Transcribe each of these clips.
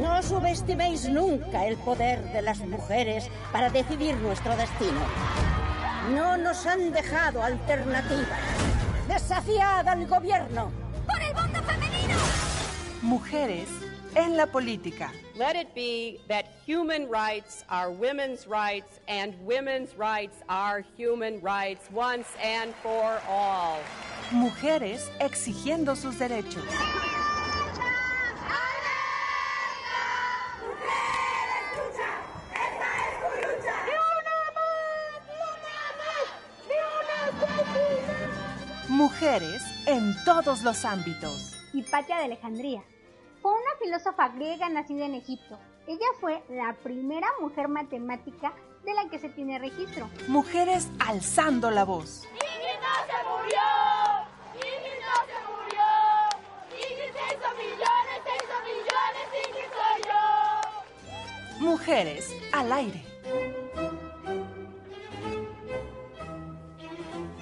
No subestiméis nunca el poder de las mujeres para decidir nuestro destino. No nos han dejado alternativas. Desafiad al gobierno. ¡Por el voto femenino! Mujeres en la política. Let it be that human rights are women's rights and women's rights are human rights once and for all. Mujeres exigiendo sus derechos. Mujeres en todos los ámbitos. Hipatia de Alejandría. Fue una filósofa griega nacida en Egipto. Ella fue la primera mujer matemática de la que se tiene registro. Mujeres alzando la voz. ¡Ingrid no se murió! ¡Ingrid no se murió! ¡Ingrid se hizo millones, se hizo millones! ¡Ingrid soy yo! Mujeres al aire.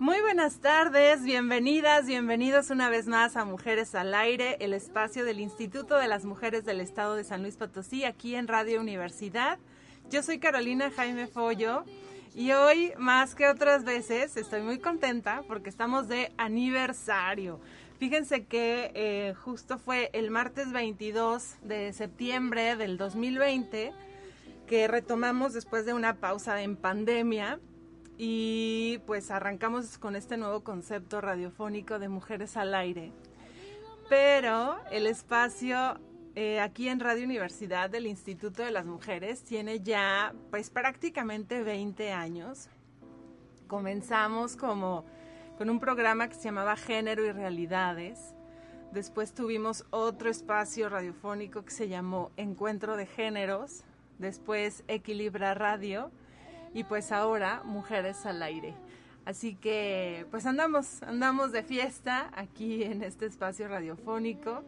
Muy buenas tardes, bienvenidas, bienvenidos una vez más a Mujeres al Aire, el espacio del Instituto de las Mujeres del Estado de San Luis Potosí, aquí en Radio Universidad. Yo soy Carolina Jaime Follo y hoy, más que otras veces, estoy muy contenta porque estamos de aniversario. Fíjense que eh, justo fue el martes 22 de septiembre del 2020 que retomamos después de una pausa en pandemia y pues arrancamos con este nuevo concepto radiofónico de Mujeres al Aire. Pero el espacio eh, aquí en Radio Universidad del Instituto de las Mujeres tiene ya pues prácticamente 20 años. Comenzamos como con un programa que se llamaba Género y Realidades. Después tuvimos otro espacio radiofónico que se llamó Encuentro de Géneros. Después Equilibra Radio. Y pues ahora Mujeres al Aire. Así que pues andamos, andamos de fiesta aquí en este espacio radiofónico.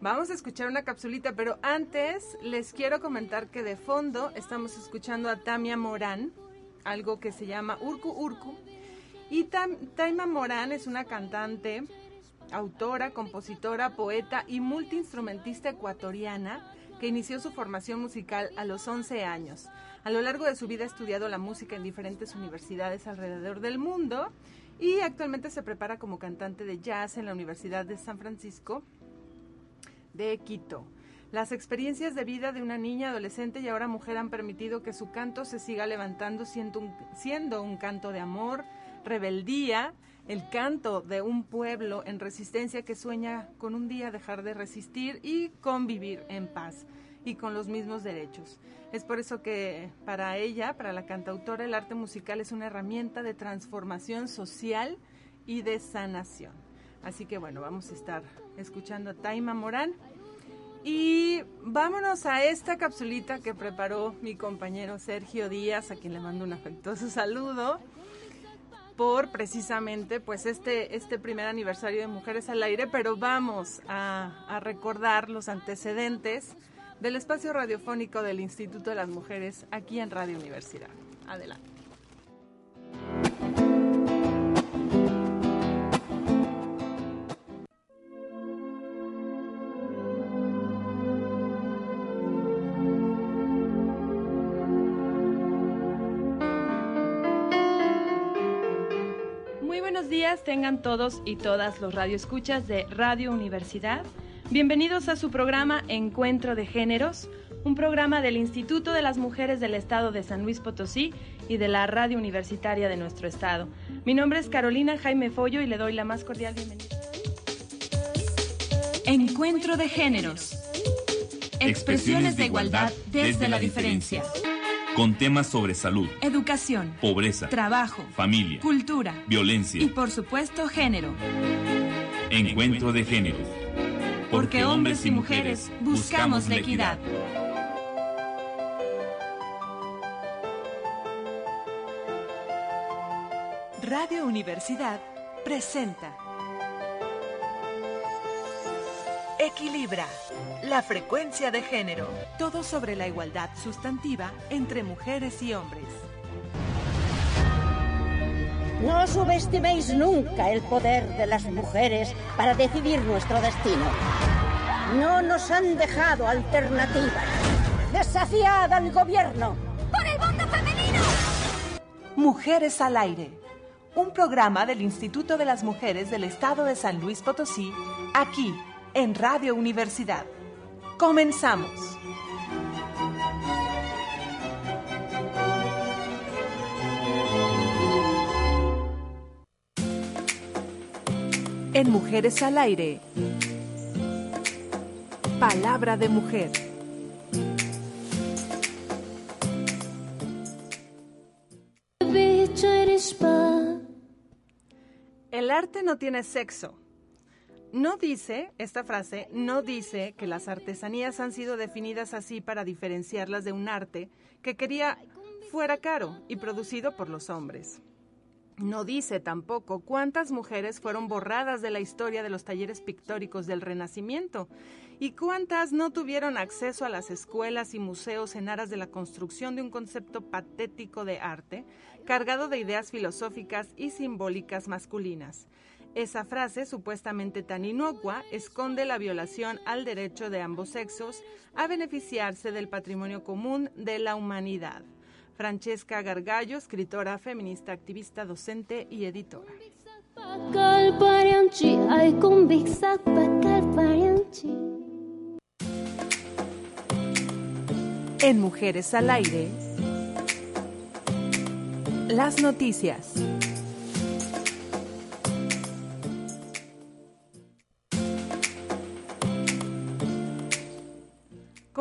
Vamos a escuchar una capsulita, pero antes les quiero comentar que de fondo estamos escuchando a Tamia Morán, algo que se llama Urku Urku. Y Taima Morán es una cantante, autora, compositora, poeta y multiinstrumentista ecuatoriana que inició su formación musical a los 11 años. A lo largo de su vida ha estudiado la música en diferentes universidades alrededor del mundo y actualmente se prepara como cantante de jazz en la Universidad de San Francisco de Quito. Las experiencias de vida de una niña, adolescente y ahora mujer han permitido que su canto se siga levantando siendo un, siendo un canto de amor, rebeldía, el canto de un pueblo en resistencia que sueña con un día dejar de resistir y convivir en paz y con los mismos derechos. Es por eso que para ella, para la cantautora, el arte musical es una herramienta de transformación social y de sanación. Así que bueno, vamos a estar escuchando a Taima Morán. Y vámonos a esta capsulita que preparó mi compañero Sergio Díaz, a quien le mando un afectuoso saludo, por precisamente pues este, este primer aniversario de Mujeres al Aire, pero vamos a, a recordar los antecedentes del espacio radiofónico del Instituto de las Mujeres aquí en Radio Universidad. Adelante. Días tengan todos y todas los radioescuchas de Radio Universidad. Bienvenidos a su programa Encuentro de Géneros, un programa del Instituto de las Mujeres del Estado de San Luis Potosí y de la Radio Universitaria de nuestro estado. Mi nombre es Carolina Jaime Follo y le doy la más cordial bienvenida. Encuentro de géneros. Expresiones de igualdad desde la diferencia. Con temas sobre salud, Educación. pobreza, Trabajo. familia, Cultura. violencia. Y por supuesto género. Encuentro de géneros. Porque hombres y mujeres buscamos la equidad. Radio Universidad presenta Equilibra la frecuencia de género. Todo sobre la igualdad sustantiva entre mujeres y hombres. No subestiméis nunca el poder de las mujeres para decidir nuestro destino. No nos han dejado alternativas. Desafiad al gobierno. ¡Por el voto femenino! Mujeres al aire. Un programa del Instituto de las Mujeres del Estado de San Luis Potosí, aquí en Radio Universidad. Comenzamos. En Mujeres al Aire. Palabra de mujer. El arte no tiene sexo. No dice, esta frase no dice que las artesanías han sido definidas así para diferenciarlas de un arte que quería fuera caro y producido por los hombres. No dice tampoco cuántas mujeres fueron borradas de la historia de los talleres pictóricos del Renacimiento y cuántas no tuvieron acceso a las escuelas y museos en aras de la construcción de un concepto patético de arte cargado de ideas filosóficas y simbólicas masculinas. Esa frase, supuestamente tan inocua, esconde la violación al derecho de ambos sexos a beneficiarse del patrimonio común de la humanidad. Francesca Gargallo, escritora, feminista, activista, docente y editora. En Mujeres al Aire, las noticias.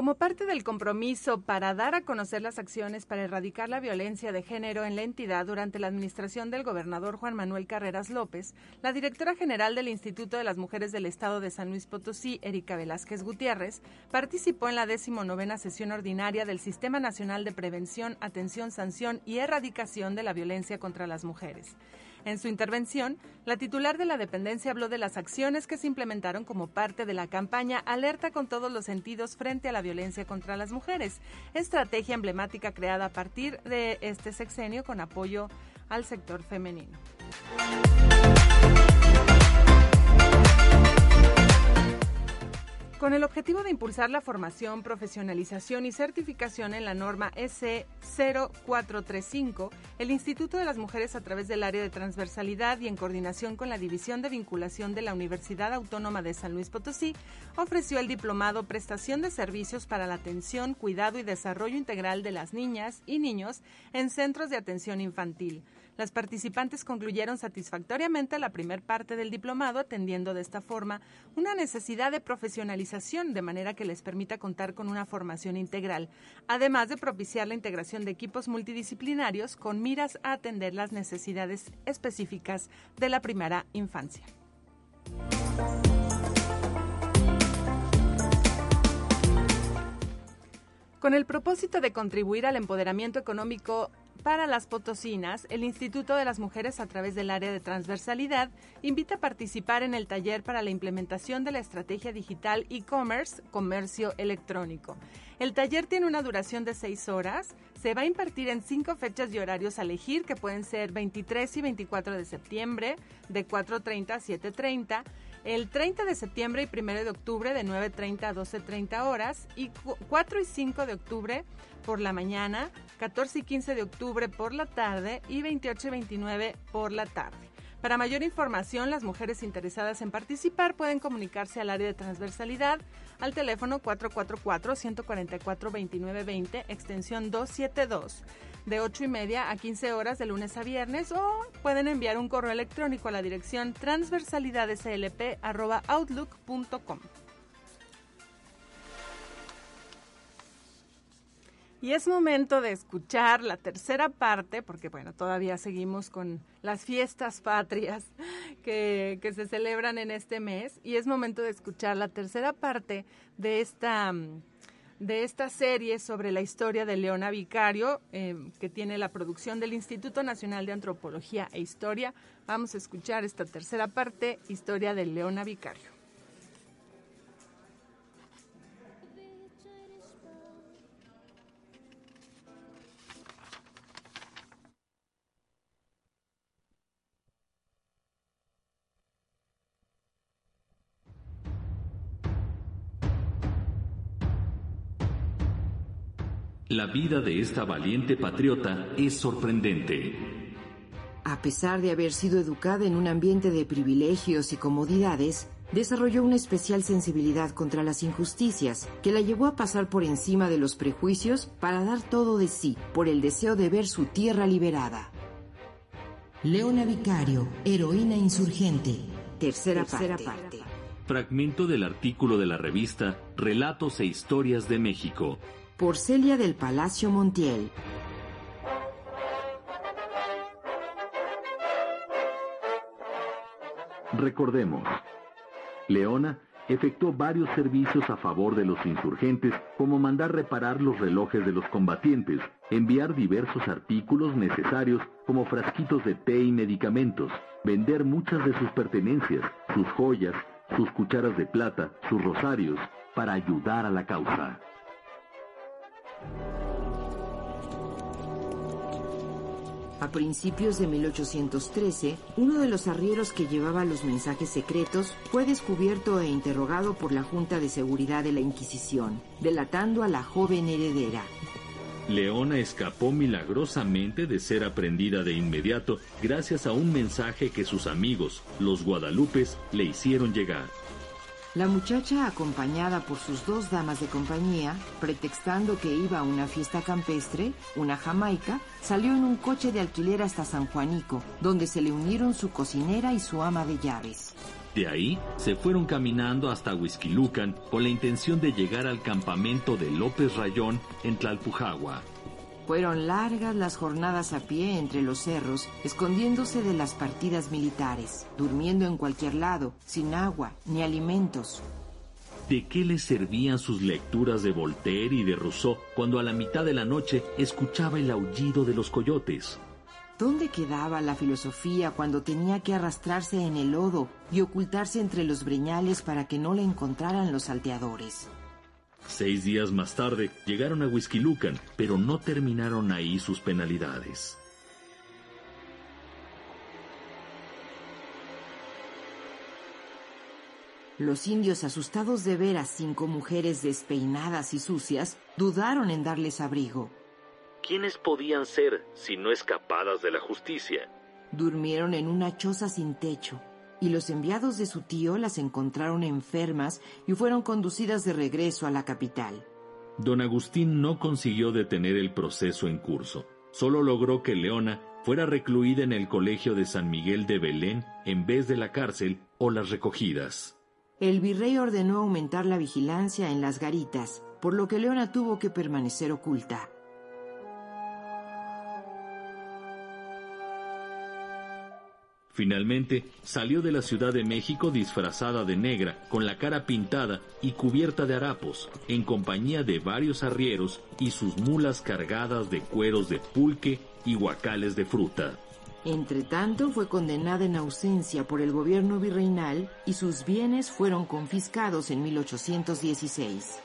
Como parte del compromiso para dar a conocer las acciones para erradicar la violencia de género en la entidad durante la administración del gobernador Juan Manuel Carreras López, la directora general del Instituto de las Mujeres del Estado de San Luis Potosí, Erika Velázquez Gutiérrez, participó en la decimonovena sesión ordinaria del Sistema Nacional de Prevención, Atención, Sanción y Erradicación de la Violencia contra las Mujeres. En su intervención, la titular de la dependencia habló de las acciones que se implementaron como parte de la campaña Alerta con todos los sentidos frente a la violencia contra las mujeres, estrategia emblemática creada a partir de este sexenio con apoyo al sector femenino. Con el objetivo de impulsar la formación, profesionalización y certificación en la norma SC 0435, el Instituto de las Mujeres a través del área de transversalidad y en coordinación con la División de Vinculación de la Universidad Autónoma de San Luis Potosí, ofreció el diplomado Prestación de Servicios para la Atención, Cuidado y Desarrollo Integral de las Niñas y Niños en Centros de Atención Infantil. Las participantes concluyeron satisfactoriamente la primer parte del diplomado, atendiendo de esta forma una necesidad de profesionalización, de manera que les permita contar con una formación integral, además de propiciar la integración de equipos multidisciplinarios con miras a atender las necesidades específicas de la primera infancia. Con el propósito de contribuir al empoderamiento económico para las potosinas, el Instituto de las Mujeres a través del área de transversalidad invita a participar en el taller para la implementación de la estrategia digital e-commerce, comercio electrónico. El taller tiene una duración de seis horas, se va a impartir en cinco fechas y horarios a elegir, que pueden ser 23 y 24 de septiembre, de 4.30 a 7.30, el 30 de septiembre y 1 de octubre de 9.30 a 12.30 horas y 4 y 5 de octubre por la mañana, 14 y 15 de octubre por la tarde y 28 y 29 por la tarde. Para mayor información, las mujeres interesadas en participar pueden comunicarse al área de transversalidad al teléfono 444-144-2920, extensión 272, de 8 y media a 15 horas de lunes a viernes, o pueden enviar un correo electrónico a la dirección transversalidadslp.outlook.com. Y es momento de escuchar la tercera parte, porque bueno, todavía seguimos con las fiestas patrias que se celebran en este mes, y es momento de escuchar la tercera parte de esta, de esta serie sobre la historia de Leona Vicario, eh, que tiene la producción del Instituto Nacional de Antropología e Historia. Vamos a escuchar esta tercera parte, Historia de Leona Vicario. La vida de esta valiente patriota es sorprendente. A pesar de haber sido educada en un ambiente de privilegios y comodidades, desarrolló una especial sensibilidad contra las injusticias que la llevó a pasar por encima de los prejuicios para dar todo de sí por el deseo de ver su tierra liberada. Leona Vicario, heroína insurgente. Tercera, Tercera parte. parte. Fragmento del artículo de la revista Relatos e Historias de México, por Celia del Palacio Montiel. Recordemos, Leona efectuó varios servicios a favor de los insurgentes, como mandar reparar los relojes de los combatientes, enviar diversos artículos necesarios como frasquitos de té y medicamentos, vender muchas de sus pertenencias, sus joyas, sus cucharas de plata, sus rosarios, para ayudar a la causa. A principios de 1813, uno de los arrieros que llevaba los mensajes secretos fue descubierto e interrogado por la Junta de Seguridad de la Inquisición, delatando a la joven heredera. Leona escapó milagrosamente de ser aprendida de inmediato gracias a un mensaje que sus amigos, los guadalupes, le hicieron llegar. La muchacha, acompañada por sus dos damas de compañía, pretextando que iba a una fiesta campestre, una jamaica, salió en un coche de alquiler hasta San Juanico, donde se le unieron su cocinera y su ama de llaves. De ahí se fueron caminando hasta Huizquilucan con la intención de llegar al campamento de López Rayón en Tlalpujagua. Fueron largas las jornadas a pie entre los cerros, escondiéndose de las partidas militares, durmiendo en cualquier lado, sin agua ni alimentos. ¿De qué les servían sus lecturas de Voltaire y de Rousseau cuando a la mitad de la noche escuchaba el aullido de los coyotes? ¿Dónde quedaba la filosofía cuando tenía que arrastrarse en el lodo y ocultarse entre los breñales para que no la encontraran los salteadores? Seis días más tarde llegaron a Huizquilucan, pero no terminaron ahí sus penalidades. Los indios, asustados de ver a cinco mujeres despeinadas y sucias, dudaron en darles abrigo. ¿Quiénes podían ser si no escapadas de la justicia? Durmieron en una choza sin techo, y los enviados de su tío las encontraron enfermas y fueron conducidas de regreso a la capital. Don Agustín no consiguió detener el proceso en curso, solo logró que Leona fuera recluida en el colegio de San Miguel de Belén en vez de la cárcel o las recogidas. El virrey ordenó aumentar la vigilancia en las garitas, por lo que Leona tuvo que permanecer oculta. Finalmente, salió de la Ciudad de México disfrazada de negra, con la cara pintada y cubierta de harapos, en compañía de varios arrieros y sus mulas cargadas de cueros de pulque y guacales de fruta. Entretanto, fue condenada en ausencia por el gobierno virreinal y sus bienes fueron confiscados en 1816.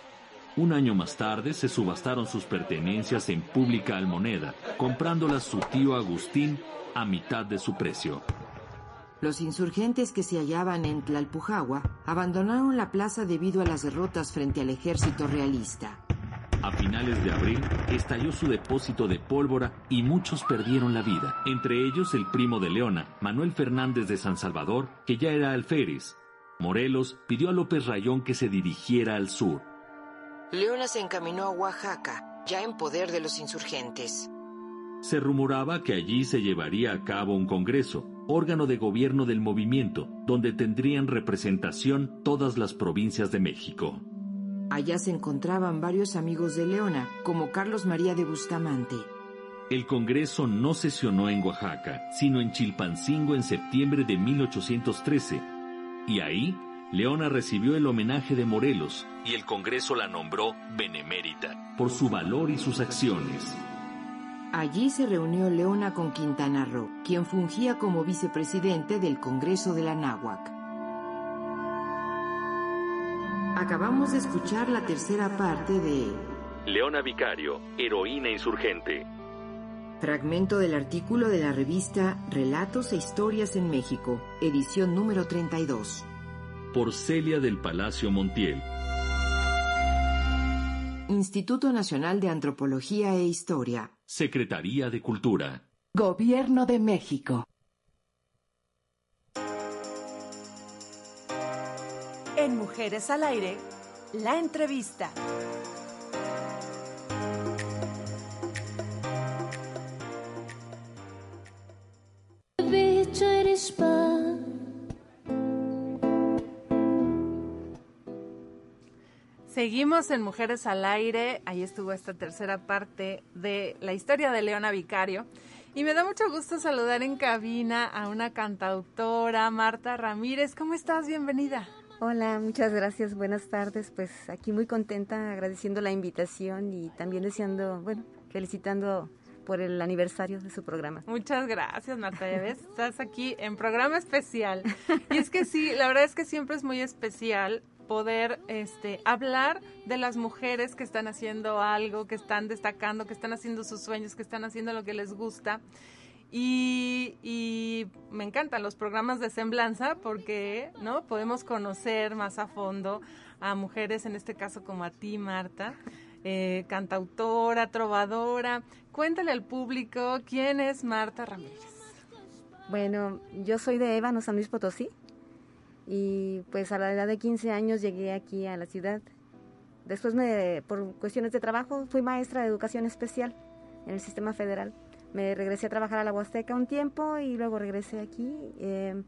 Un año más tarde se subastaron sus pertenencias en pública almoneda, comprándolas su tío Agustín a mitad de su precio. Los insurgentes que se hallaban en Tlalpujagua abandonaron la plaza debido a las derrotas frente al ejército realista. A A finales de abril estalló su depósito de pólvora y muchos perdieron la vida, entre ellos el primo de Leona, Manuel Fernández de San Salvador, que ya era alférez. Morelos pidió a López Rayón que se dirigiera al sur. Leona se encaminó a Oaxaca, ya en poder de los insurgentes. Se rumoraba que allí se llevaría a cabo un congreso, órgano de gobierno del movimiento, donde tendrían representación todas las provincias de México. Allá se encontraban varios amigos de Leona, como Carlos María de Bustamante. El Congreso no sesionó en Oaxaca, sino en Chilpancingo en septiembre de 1813, y ahí Leona recibió el homenaje de Morelos, y el Congreso la nombró benemérita, por su valor y sus acciones. Allí se reunió Leona con Quintana Roo, quien fungía como vicepresidente del Congreso de la Náhuac. Acabamos de escuchar la tercera parte de Leona Vicario, heroína insurgente. Fragmento del artículo de la revista Relatos e Historias en México, edición número 32. Por Celia del Palacio Montiel. Instituto Nacional de Antropología e Historia. Secretaría de Cultura. Gobierno de México. En Mujeres al Aire, la entrevista. Seguimos en Mujeres al Aire. Ahí estuvo esta tercera parte de la historia de Leona Vicario. Y me da mucho gusto saludar en cabina a una cantautora, Marta Ramírez. ¿Cómo estás? Bienvenida. Hola, muchas gracias. Buenas tardes. Pues aquí muy contenta, agradeciendo la invitación y también deseando, bueno, felicitando por el aniversario de su programa. Muchas gracias, Marta. Ya ves, estás aquí en programa especial. Y es que sí, la verdad es que siempre es muy especial poder este, hablar de las mujeres que están haciendo algo, que están destacando, que están haciendo sus sueños, que están haciendo lo que les gusta. Y, y, me encantan los programas de semblanza porque no podemos conocer más a fondo a mujeres, en este caso como a ti, Marta, eh, cantautora, trovadora. Cuéntale al público quién es Marta Ramírez. Bueno, yo soy de Ébano, San Luis Potosí, y pues a la edad de 15 años llegué aquí a la ciudad. Después, me, por cuestiones de trabajo, fui maestra de educación especial en el sistema federal. Me regresé a trabajar a la Huasteca un tiempo y luego regresé aquí. Eh,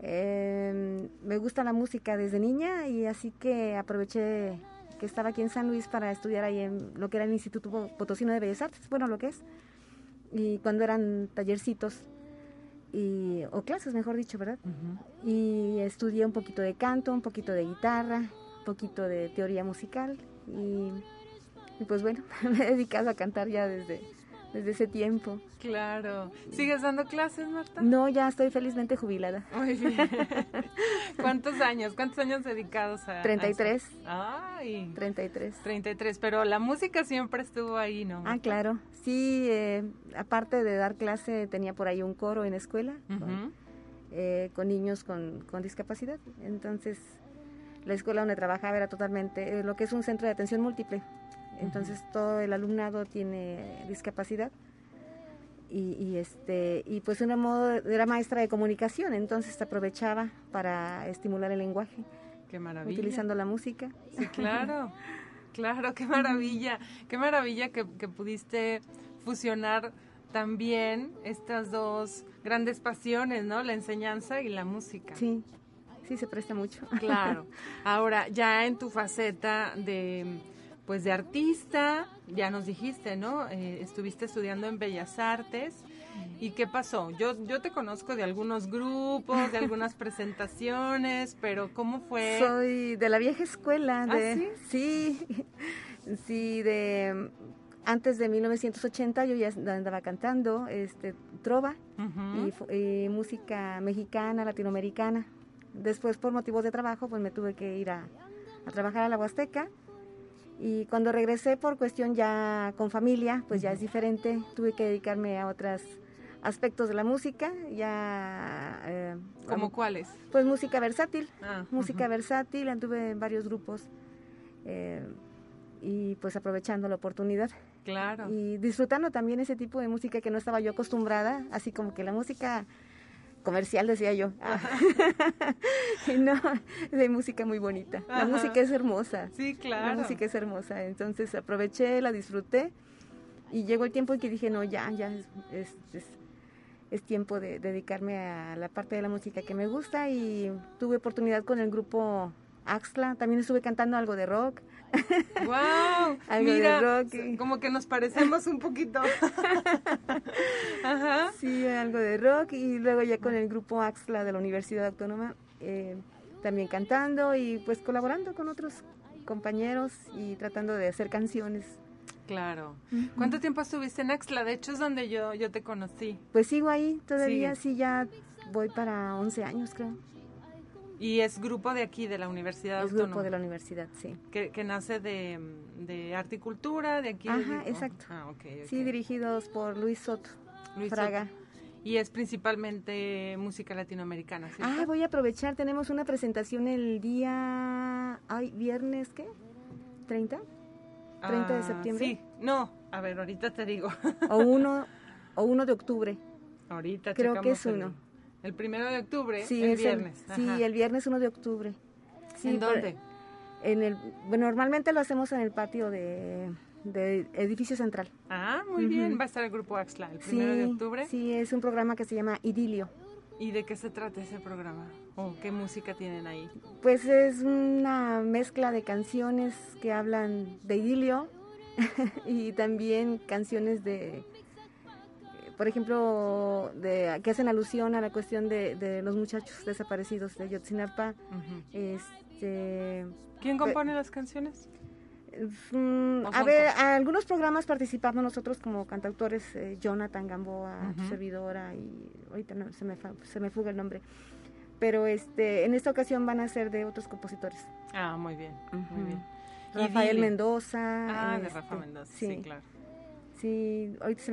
eh, me gusta la música desde niña y así que aproveché que estaba aquí en San Luis para estudiar ahí en lo que era el Instituto Potosino de Bellas Artes, bueno, lo que es, y cuando eran tallercitos, y, o clases, mejor dicho, ¿verdad? Uh -huh. Y estudié un poquito de canto, un poquito de guitarra, un poquito de teoría musical, y, y pues bueno, me he dedicado a cantar ya desde, desde ese tiempo. Claro. ¿Sigues dando clases, Marta? No, ya estoy felizmente jubilada. Muy bien. ¿Cuántos años? ¿Cuántos años dedicados a 33. A Ay. 33. 33, pero la música siempre estuvo ahí, ¿no? Ah, claro. Sí, eh, aparte de dar clase, tenía por ahí un coro en escuela uh -huh. con, eh, con, niños con, con, discapacidad. Entonces, la escuela donde trabajaba era totalmente eh, lo que es un centro de atención múltiple. Entonces todo el alumnado tiene discapacidad y, y, este y pues una modo era maestra de comunicación, entonces aprovechaba para estimular el lenguaje. Qué maravilla. Utilizando la música. Sí, claro. claro, qué maravilla. Qué maravilla que, que pudiste fusionar también estas dos grandes pasiones, ¿no? La enseñanza y la música. Sí. Sí, se presta mucho. Claro. Ahora, ya en tu faceta de pues de artista, ya nos dijiste, ¿no? Eh, estuviste estudiando en Bellas Artes. ¿Y qué pasó? Yo, yo te conozco de algunos grupos, de algunas presentaciones, pero ¿cómo fue? Soy de la vieja escuela. De, ¿Ah, sí? sí, sí, de antes de 1980 yo ya andaba cantando este trova uh -huh. y, y, música mexicana, latinoamericana. Después, por motivos de trabajo, pues me tuve que ir a, a trabajar a la Huasteca y cuando regresé por cuestión ya con familia, pues ya es diferente, tuve que dedicarme a otros aspectos de la música, ya... Eh, ¿Como cuáles? Pues música versátil, ah, música uh -huh. versátil, anduve en varios grupos, eh, y pues aprovechando la oportunidad. Claro. Y disfrutando también ese tipo de música que no estaba yo acostumbrada, así como que la música comercial, decía yo. no, de música muy bonita. La Ajá. música es hermosa. Sí, claro. La música es hermosa. Entonces aproveché, la disfruté y llegó el tiempo en que dije, no, ya, ya es, es, es, es tiempo de dedicarme a la parte de la música que me gusta y tuve oportunidad con el grupo Axla. También estuve cantando algo de rock. ¡Wow! Algo de Mira, rock. como que nos parecemos un poquito. Ajá. Sí, algo de rock y luego ya con el grupo Axla de la Universidad Autónoma eh, también cantando y pues colaborando con otros compañeros y tratando de hacer canciones. Claro. ¿Cuánto tiempo estuviste en Axla? De hecho es donde yo, yo te conocí. Pues sigo ahí todavía, Sigues. sí, ya voy para 11 años creo. Y es grupo de aquí, de la Universidad Es Autónoma. grupo de la universidad, sí. Que, que nace de, de arte y cultura, de aquí. de- Ajá, exacto. Ah, ok, ok. Sí, dirigidos por Luis Soto. Luis Fraga. Soto. Y es principalmente música latinoamericana, ¿cierto? Ah, voy a aprovechar, tenemos una presentación el día, ay, viernes, ¿qué? ¿30? ¿30 de Ah, septiembre? Sí, no, a ver, ahorita te digo. O 1 o 1 de octubre. ahorita Creo que es el- uno. El, primero de octubre, Sí, el es viernes. sí, el viernes 1 de octubre. Sí, ¿En por- dónde? En el, bueno, normalmente lo hacemos en el patio de, de edificio central. Ah, muy bien, va a estar el grupo Axla el primero de octubre. Sí, es un programa que se llama Idilio. ¿Y de qué se trata ese programa? ¿O qué música tienen ahí? Pues es una mezcla de canciones que hablan de idilio y también canciones de, por ejemplo, de, que hacen alusión a la cuestión de, de los muchachos desaparecidos de Yotzinapa. Este, ¿Quién compone las canciones? Mm, ¿O a ver, a algunos programas participamos nosotros como cantautores, eh, Jonathan Gamboa, Ujú. servidora, y ahorita no, se, me fa- se me fuga el nombre. Pero este, en esta ocasión van a ser de otros compositores. Ah, muy bien, muy Rafael. Mendoza. Ah, de este, Rafa Mendoza, sí, claro. Sí, ahorita se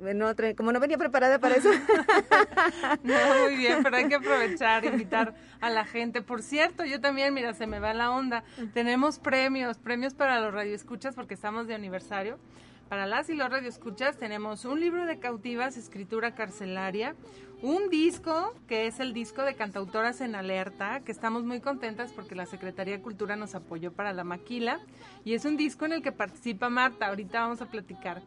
me... otra- como no venía preparada para eso. No, muy bien, pero hay que aprovechar, invitar a la gente. Por cierto, yo también, mira, se me va la onda. Tenemos premios, premios para los radioescuchas porque estamos de aniversario. Para las y los radioescuchas tenemos un libro de cautivas, escritura carcelaria, un disco, que es el disco de Cantautoras en Alerta, que estamos muy contentas porque la Secretaría de Cultura nos apoyó para la maquila, y es un disco en el que participa Marta, ahorita vamos a platicar.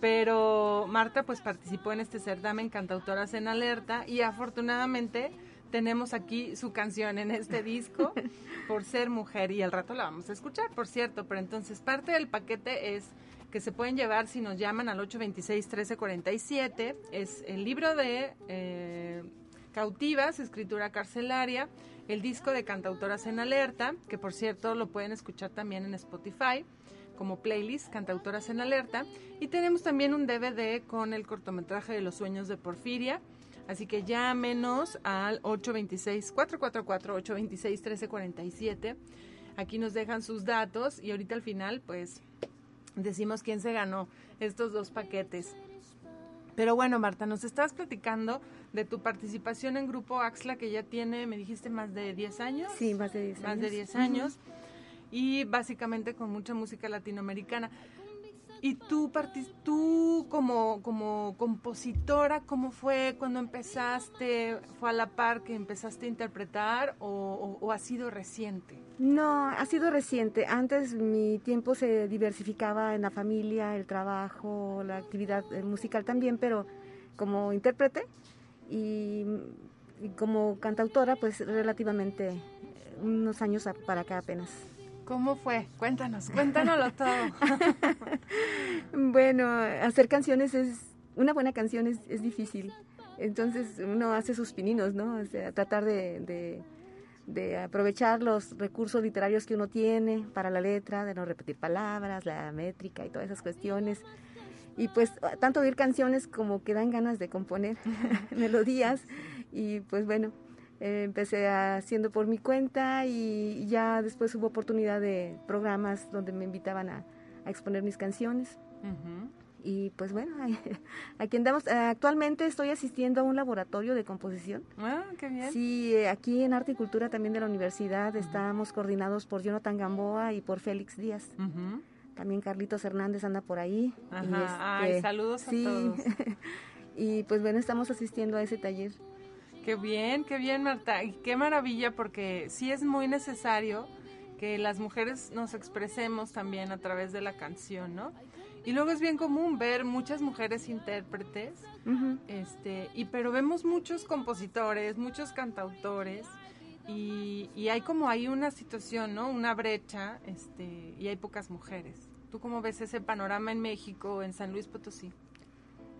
Pero Marta pues participó en este certamen Cantautoras en Alerta y afortunadamente tenemos aquí su canción en este disco por ser mujer y al rato la vamos a escuchar, por cierto, pero entonces parte del paquete es que se pueden llevar si nos llaman al 826-1347, es el libro de eh, Cautivas, escritura carcelaria, el disco de Cantautoras en Alerta, que por cierto lo pueden escuchar también en Spotify como playlist Cantautoras en Alerta, y tenemos también un DVD con el cortometraje de Los Sueños de Porfiria, así que llámenos al 826-444-826-1347, aquí nos dejan sus datos y ahorita al final pues decimos quién se ganó estos dos paquetes. Pero bueno, Marta, nos estabas platicando de tu participación en Grupo Axla, que ya tiene, me dijiste, más de 10 años. Sí, más de 10 años. Más de 10 Ujú. años. Y básicamente con mucha música latinoamericana. Y tú, tú como, como compositora, ¿cómo fue cuando empezaste? ¿Fue a la par que empezaste a interpretar o, o- ha sido reciente? No, ha sido reciente. Antes mi tiempo se diversificaba en la familia, el trabajo, la actividad eh, musical también, pero como intérprete y, como cantautora, pues relativamente eh, unos años para acá apenas. ¿Cómo fue? Cuéntanos, cuéntanoslo todo. Bueno, hacer canciones es, una buena canción es, es difícil. Entonces uno hace sus pininos, ¿no? O sea, tratar de, de, de aprovechar los recursos literarios que uno tiene para la letra, de no repetir palabras, la métrica y todas esas cuestiones. Y pues tanto oír canciones como que dan ganas de componer melodías. Y pues bueno, eh, empecé haciendo por mi cuenta y ya después hubo oportunidad de programas donde me invitaban a, a exponer mis canciones. Y pues bueno, aquí andamos. Actualmente estoy asistiendo a un laboratorio de composición. Ah, qué bien. Sí, eh, aquí en Arte y Cultura también de la universidad estamos coordinados por Jonathan Gamboa y por Félix Díaz. También Carlitos Hernández anda por ahí. Ajá. Ay, este, saludos a sí. todos. y pues bueno, estamos asistiendo a ese taller. Qué bien, qué bien, Marta. Y qué maravilla, porque sí es muy necesario que las mujeres nos expresemos también a través de la canción, ¿no? Y luego es bien común ver muchas mujeres intérpretes, este, y pero vemos muchos compositores, muchos cantautores, y, y hay como ahí una situación, ¿no? Una brecha, este, y hay pocas mujeres. ¿Tú cómo ves ese panorama en México, en San Luis Potosí?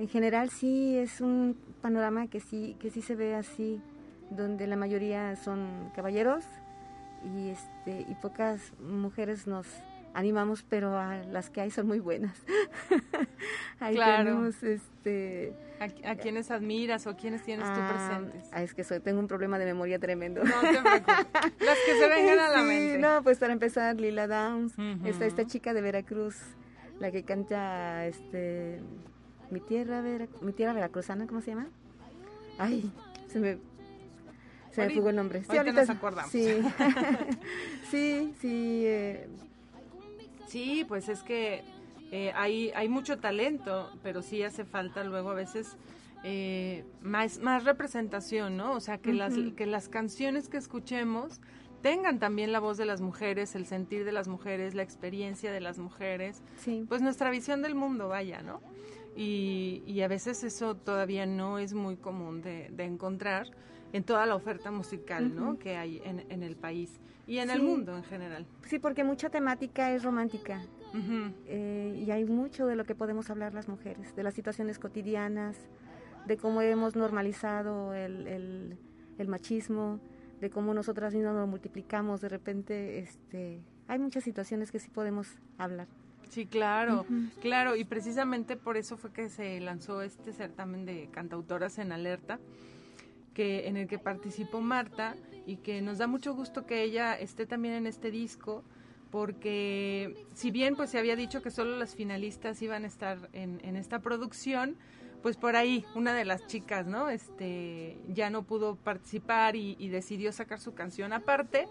En general sí es un panorama que sí que sí se ve así, donde la mayoría son caballeros y este y pocas mujeres nos animamos, pero a las que hay son muy buenas. Ahí Claro. tenemos este ¿A, a quiénes admiras o quiénes tienes tú ah, presentes? ah, es que soy tengo un problema de memoria tremendo. No te preocupes. Las que se vengan a la mente. No, pues para empezar Lila Downs, Ujú. está esta chica de Veracruz, la que canta este mi tierra Vera- mi tierra veracruzana, ¿cómo se llama? Ay, se me se me fugó el nombre. ahorita nos acordamos. Sí. sí, sí, eh, Sí, pues es que eh, hay, hay mucho talento, pero sí hace falta luego a veces eh, más, más representación, ¿no? O sea, que, las, que las canciones que escuchemos tengan también la voz de las mujeres, el sentir de las mujeres, la experiencia de las mujeres, sí. pues nuestra visión del mundo, vaya, ¿no? Y, y a veces eso todavía no es muy común de, de encontrar en toda la oferta musical, ¿no? Que hay en, en el país y en el mundo en general. Sí, porque mucha temática es romántica. Eh, y hay mucho de lo que podemos hablar las mujeres, de las situaciones cotidianas, de cómo hemos normalizado el, el- el machismo, de cómo nosotras mismas lo multiplicamos de repente. Este, hay muchas situaciones que sí podemos hablar. Sí, claro, claro, y precisamente por eso fue que se lanzó este certamen de cantautoras en alerta, que en el que participó Marta y que nos da mucho gusto que ella esté también en este disco, porque si bien pues se había dicho que solo las finalistas iban a estar en, en esta producción, pues por ahí una de las chicas, ¿no? Este ya no pudo participar y, y decidió sacar su canción aparte,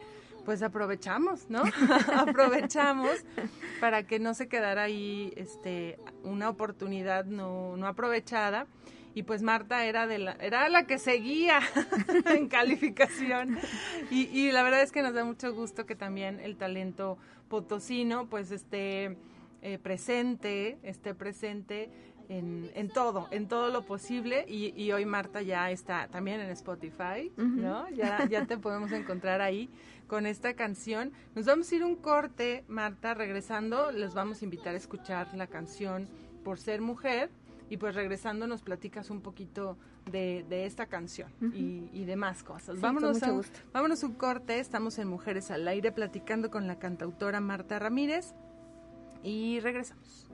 pues aprovechamos, ¿no? aprovechamos para que no se quedara ahí este una oportunidad no, no aprovechada y pues Marta era de la era la que seguía en calificación y, y la verdad es que nos da mucho gusto que también el talento potosino pues esté eh, presente esté presente en, en todo, en todo lo posible y, y hoy Marta ya está también en Spotify. ¿no? Ya, ya te podemos encontrar ahí con esta canción. Nos vamos a ir un corte, Marta, regresando, les vamos a invitar a escuchar la canción Por ser mujer y pues regresando nos platicas un poquito de, de esta canción y, y demás cosas. Sí, vámonos, con mucho a, gusto. vámonos a un corte, estamos en Mujeres al Aire platicando con la cantautora Marta Ramírez y regresamos.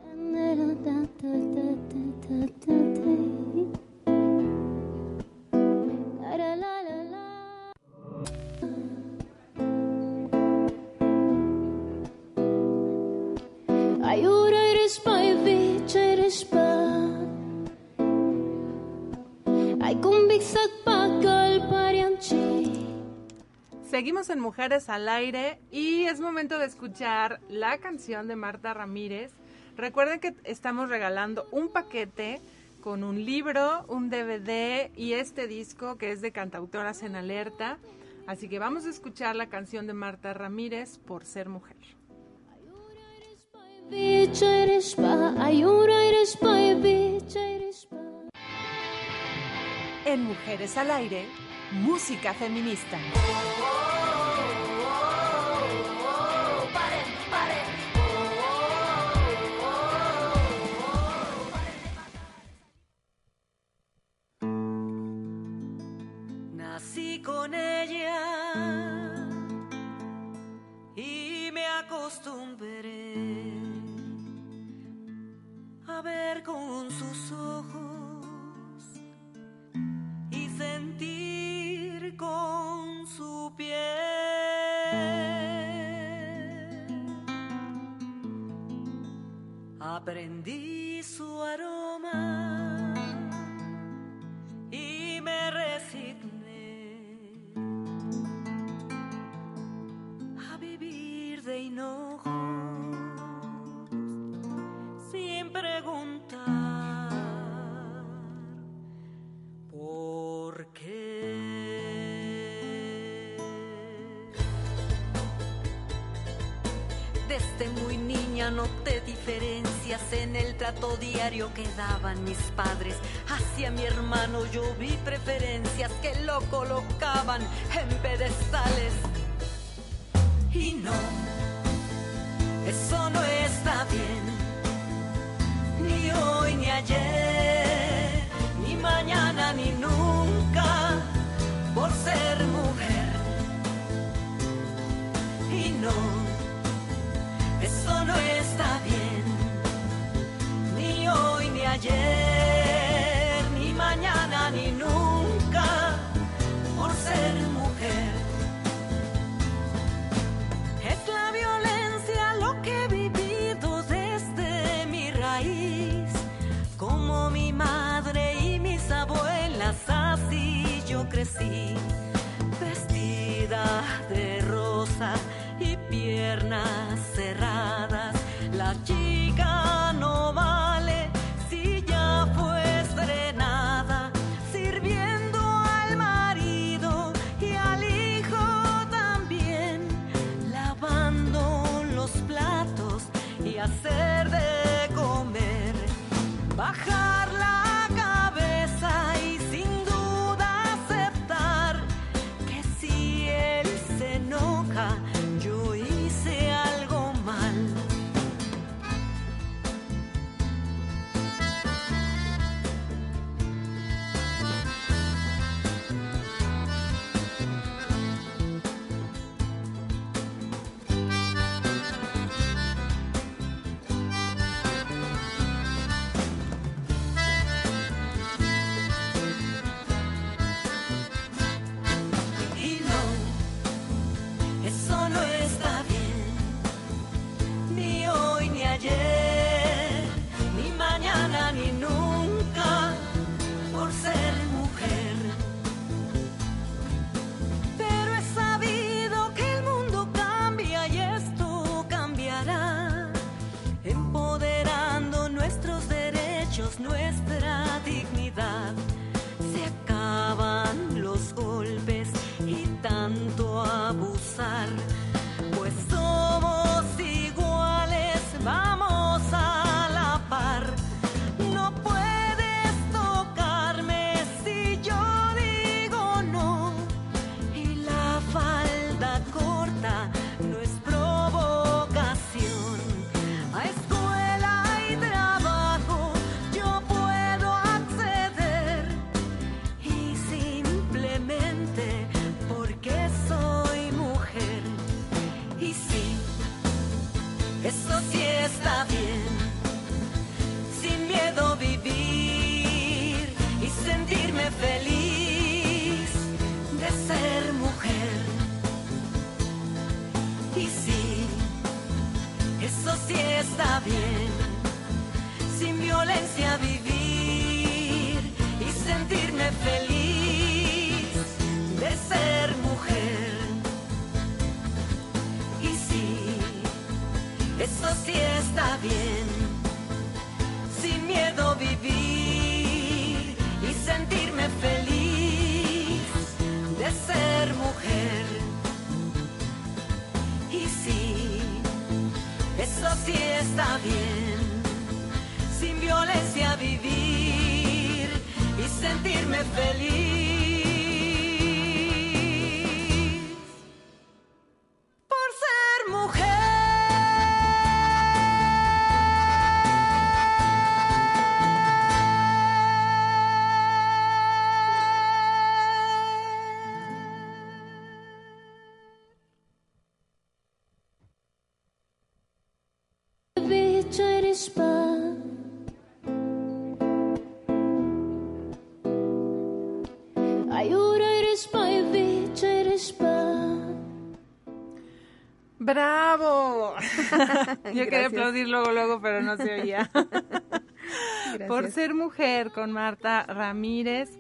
Seguimos en Mujeres al Aire y es momento de escuchar la canción de Marta Ramírez. Recuerden que estamos regalando un paquete con un libro, un DVD y este disco que es de Cantautoras en Alerta. Así que vamos a escuchar la canción de Marta Ramírez por ser mujer. En Mujeres al Aire, música feminista. diario que daban mis padres. Hacia mi hermano yo vi preferencias que lo colocaban en pedestales. yeah ¡Bravo! Yo quería aplaudir luego, luego, pero no se oía. Por ser mujer con Marta Ramírez.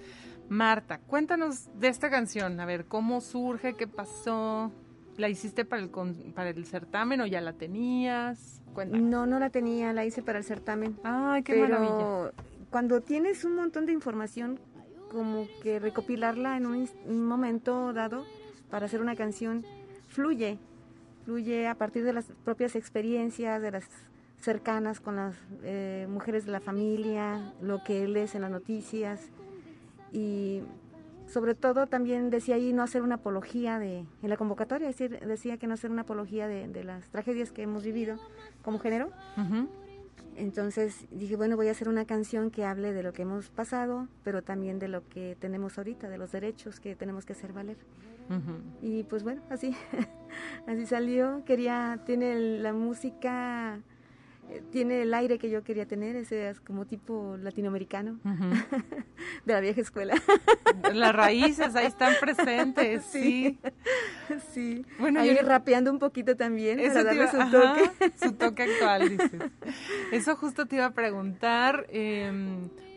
Marta, cuéntanos de esta canción, a ver, ¿cómo surge? ¿Qué pasó? ¿La hiciste para el, para el certamen o ya la tenías? No, no la tenía, la hice para el certamen. ¡Ay, qué pero maravilla! Cuando tienes un montón de información, como que recopilarla en un momento dado para hacer una canción fluye fluye a partir de las propias experiencias, de las cercanas con las eh, mujeres de la familia, lo que lees en las noticias y sobre todo también decía ahí no hacer una apología de, en la convocatoria, decir, decía que no hacer una apología de, de las tragedias que hemos vivido como género. Entonces dije, bueno, voy a hacer una canción que hable de lo que hemos pasado, pero también de lo que tenemos ahorita, de los derechos que tenemos que hacer valer. Y pues bueno, así, así salió. Quería, tiene la música eh, tiene el aire que yo quería tener, ese es como tipo latinoamericano, de la vieja escuela. Las raíces ahí están presentes, sí. Sí. Bueno, ahí rapeando un poquito también para darle su toque. su toque actual, dices. Eso justo te iba a preguntar, eh,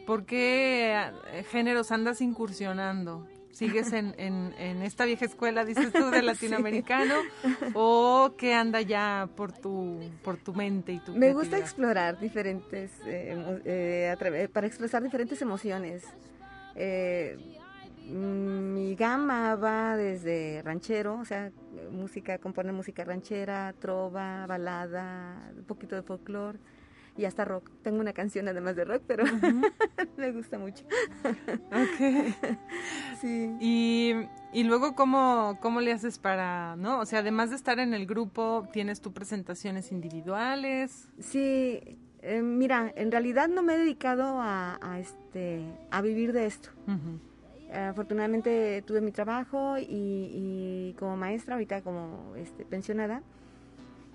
¿por qué eh, géneros andas incursionando? Sigues en, en, esta vieja escuela, dices tú, de latinoamericano, o qué anda ya por tu, por tu mente y tu Me gusta explorar diferentes, eh, eh, para expresar diferentes emociones. Eh, mm, mi gama va desde ranchero, o sea, música, componer música ranchera, trova, balada, un poquito de folclore y hasta rock. Tengo una canción además de rock, pero me gusta mucho. ok. sí. Y, y luego, ¿cómo, ¿cómo le haces para, no? O sea, además de estar en el grupo, ¿tienes tú presentaciones individuales? Sí, eh, mira, en realidad no me he dedicado a, este, a vivir de esto. Afortunadamente tuve mi trabajo y, y, como maestra, ahorita como este, pensionada,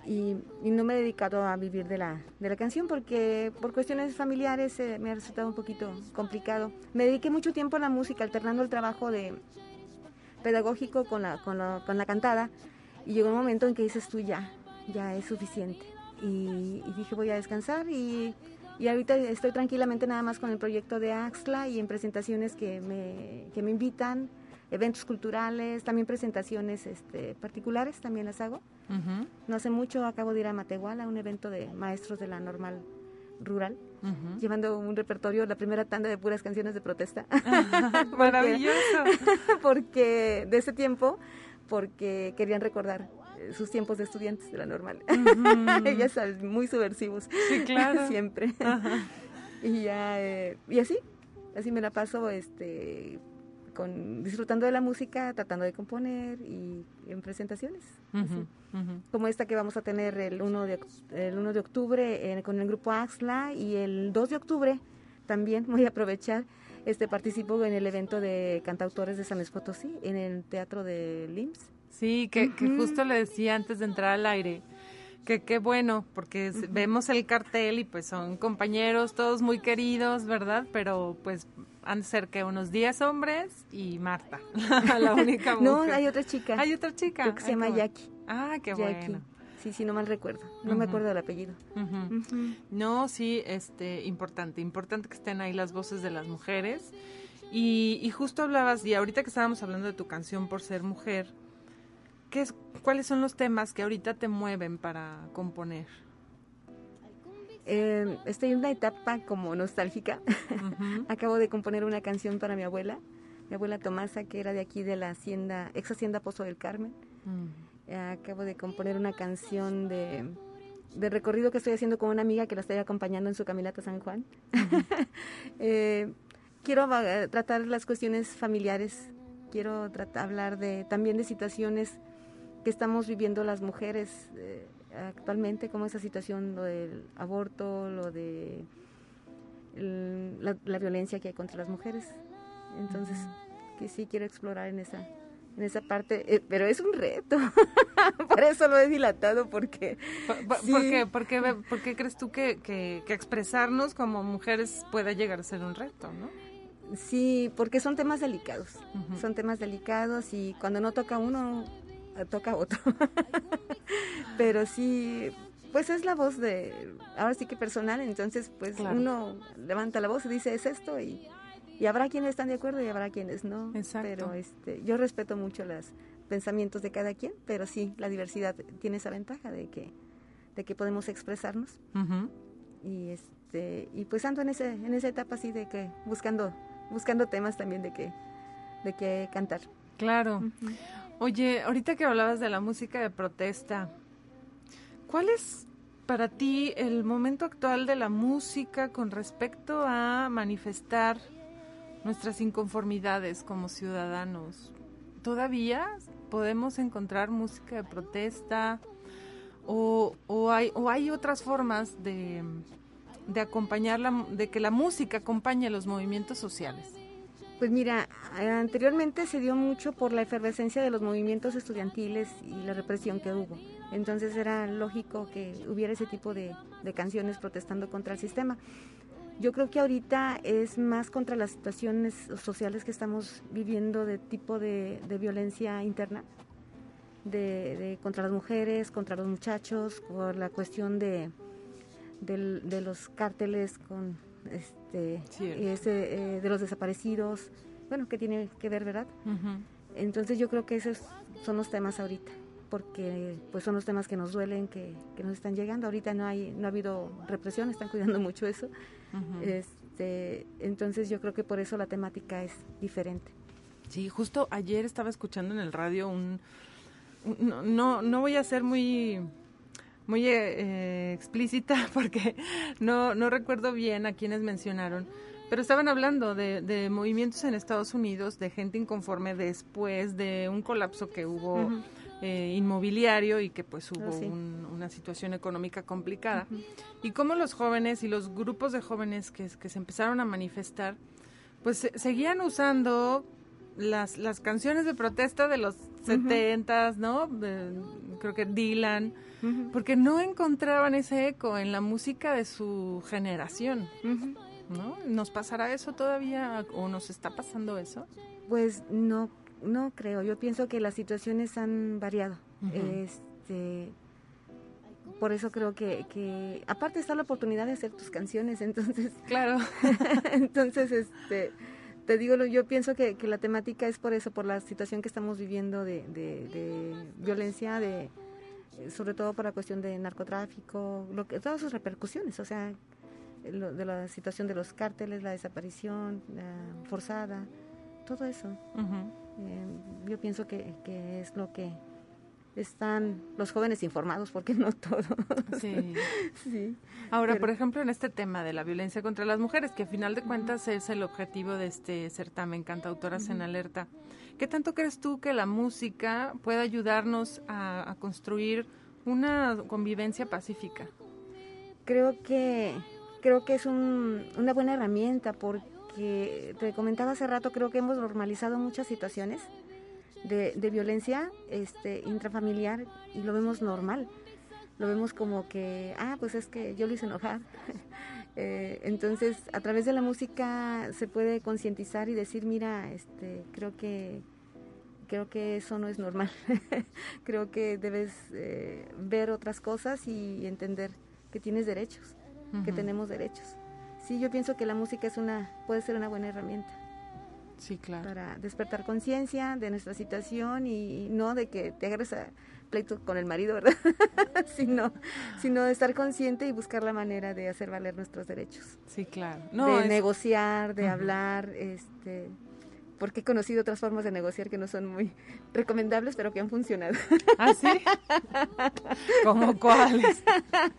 y, no me he dedicado a vivir de la, de la canción porque por cuestiones familiares eh, me ha resultado un poquito complicado. Me dediqué mucho tiempo a la música, alternando el trabajo de pedagógico con la, con la, con la cantada y llegó un momento en que dices tú ya, ya es suficiente. Y, y dije voy a descansar y, y, ahorita estoy tranquilamente nada más con el proyecto de Axla y en presentaciones que me, que me invitan eventos culturales, también presentaciones este, particulares, también las hago. No hace mucho acabo de ir a Matehuala, a un evento de maestros de la normal rural, llevando un repertorio, la primera tanda de puras canciones de protesta. Maravilloso. porque de ese tiempo, porque querían recordar eh, sus tiempos de estudiantes de la normal. Ellas muy subversivos. Sí, claro. Siempre. y ya, eh, y así, así me la paso, este, con, disfrutando de la música, tratando de componer y en presentaciones. Como esta que vamos a tener el 1 de, el 1 de octubre con el grupo Axla y el 2 de octubre también voy a aprovechar, este participo en el evento de cantautores de San Luis Potosí en el Teatro de LIMS. Sí, que, que justo le decía antes de entrar al aire, que qué bueno, porque vemos el cartel y pues son compañeros, todos muy queridos, ¿verdad? Pero pues han de ser que unos 10 hombres y Marta, la única mujer. no, hay otra chica. Hay otra chica. Creo que se llama Jackie. Ah, qué bueno. Sí, sí, no mal recuerdo. No me acuerdo del apellido. No, sí, este, importante, importante que estén ahí las voces de las mujeres. Y, y justo hablabas, y ahorita que estábamos hablando de tu canción por ser mujer, ¿qué es, ¿cuáles son los temas que ahorita te mueven para componer? Eh, estoy en una etapa como nostálgica. Acabo de componer una canción para mi abuela, mi abuela Tomasa, que era de aquí de la hacienda, ex hacienda Pozo del Carmen. Mm. acabo de componer una canción de, de, recorrido que estoy haciendo con una amiga que la estoy acompañando en su caminata San Juan. Eh, quiero eh, tratar las cuestiones familiares, quiero tratar, hablar de, también de situaciones que estamos viviendo las mujeres. Eh, actualmente, como esa situación, lo del aborto, lo de la, violencia que hay contra las mujeres. Entonces, que sí quiero explorar en esa en esa parte, eh, pero es un reto. Por eso lo he dilatado, porque... ¿Por, qué, crees tú que, que, expresarnos como mujeres pueda llegar a ser un reto, no? Sí, porque son temas delicados. Son temas delicados y cuando no toca uno, toca otro. Pero sí, pues es la voz de, ahora sí que personal, entonces pues uno levanta la voz y dice es esto y, y habrá quienes están de acuerdo y habrá quienes no. Pero este, yo respeto mucho los pensamientos de cada quien, pero sí, la diversidad tiene esa ventaja de que, de que podemos expresarnos. Y este, y pues ando en ese, en esa etapa así de que buscando, buscando temas también de que, de que cantar. Claro. Oye, ahorita que hablabas de la música de protesta, ¿Cuál es para ti el momento actual de la música con respecto a manifestar nuestras inconformidades como ciudadanos? ¿Todavía podemos encontrar música de protesta o, hay, o hay otras formas de, de acompañar la, de que la música acompañe los movimientos sociales? Pues mira, anteriormente se dio mucho por la efervescencia de los movimientos estudiantiles y la represión que hubo. Entonces era lógico que hubiera ese tipo de, canciones protestando contra el sistema. Yo creo que ahorita es más contra las situaciones sociales que estamos viviendo de tipo de, de violencia interna, de, de, contra las mujeres, contra los muchachos, por la cuestión de, de los cárteles con este, ese, eh, de los desaparecidos, bueno, que tiene que ver, ¿verdad? Entonces yo creo que esos son los temas ahorita, porque pues son los temas que nos duelen, que, que nos están llegando. Ahorita no hay, no ha habido represión, están cuidando mucho eso. Este, entonces yo creo que por eso la temática es diferente. Sí, justo ayer estaba escuchando en el radio un... un- no, no, no voy a ser muy muy eh, eh, explícita porque no, no recuerdo bien a quienes mencionaron, pero estaban hablando de, de movimientos en Estados Unidos, de gente inconforme después de un colapso que hubo eh, inmobiliario y que pues hubo Oh, sí. un- una situación económica complicada. Y cómo los jóvenes y los grupos de jóvenes que, que se empezaron a manifestar, pues se- seguían usando las, las canciones de protesta de los setentas, ¿no? De- creo que Dylan, porque no encontraban ese eco en la música de su generación, ¿no? ¿Nos pasará eso todavía o nos está pasando eso? Pues no, no creo. Yo pienso que las situaciones han variado. Este, por eso creo que, que aparte está la oportunidad de hacer tus canciones, entonces. Claro. entonces, este, te digo, lo- yo pienso que, que la temática es por eso, por la situación que estamos viviendo de, de, de violencia, de sobre todo por la cuestión de narcotráfico, lo que, todas sus repercusiones, o sea, lo- de la situación de los cárteles, la desaparición, la forzada, todo eso. Eh, yo pienso que, que es lo que están los jóvenes informados, porque no todos. Sí. Sí. Ahora, Pero- por ejemplo, en este tema de la violencia contra las mujeres, que a final de cuentas es el objetivo de este certamen Cantautoras en Ujú. Alerta, ¿qué tanto crees tú que la música puede ayudarnos a, a construir una convivencia pacífica? creo que creo que es un- una buena herramienta porque te comentaba hace rato creo que hemos normalizado muchas situaciones de, de violencia este intrafamiliar y lo vemos normal. Lo vemos como que ah pues es que yo lo hice enojar. Eh, entonces a través de la música se puede concientizar y decir mira este creo que creo que eso no es normal. Creo que debes eh, ver otras cosas y entender que tienes derechos que tenemos derechos sí yo pienso que la música es una puede ser una buena herramienta Sí, claro. para despertar conciencia de nuestra situación y no de que te agarres a pleito con el marido, ¿verdad? sino, sino de estar consciente y buscar la manera de hacer valer nuestros derechos. Sí, claro. No, de es- negociar, de hablar, este porque he conocido otras formas de negociar que no son muy recomendables, pero que han funcionado. ¿Ah, sí? ¿Cómo cuáles?